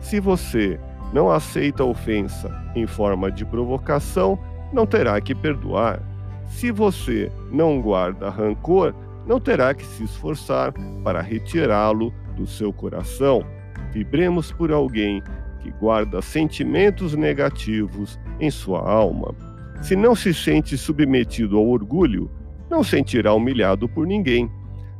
Se você não aceita a ofensa em forma de provocação, não terá que perdoar. Se você não guarda rancor, não terá que se esforçar para retirá-lo do seu coração. Vibremos por alguém que guarda sentimentos negativos em sua alma. Se não se sente submetido ao orgulho, não sentirá humilhado por ninguém.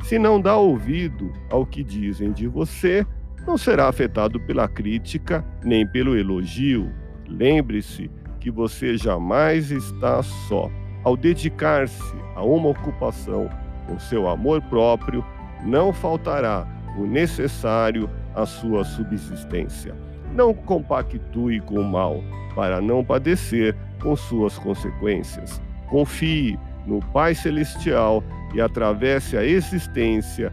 Se não dá ouvido ao que dizem de você, não será afetado pela crítica nem pelo elogio. Lembre-se que você jamais está só. Ao dedicar-se a uma ocupação com seu amor próprio, não faltará o necessário à sua subsistência. Não compactue com o mal para não padecer com suas consequências. Confie no Pai Celestial e atravesse a existência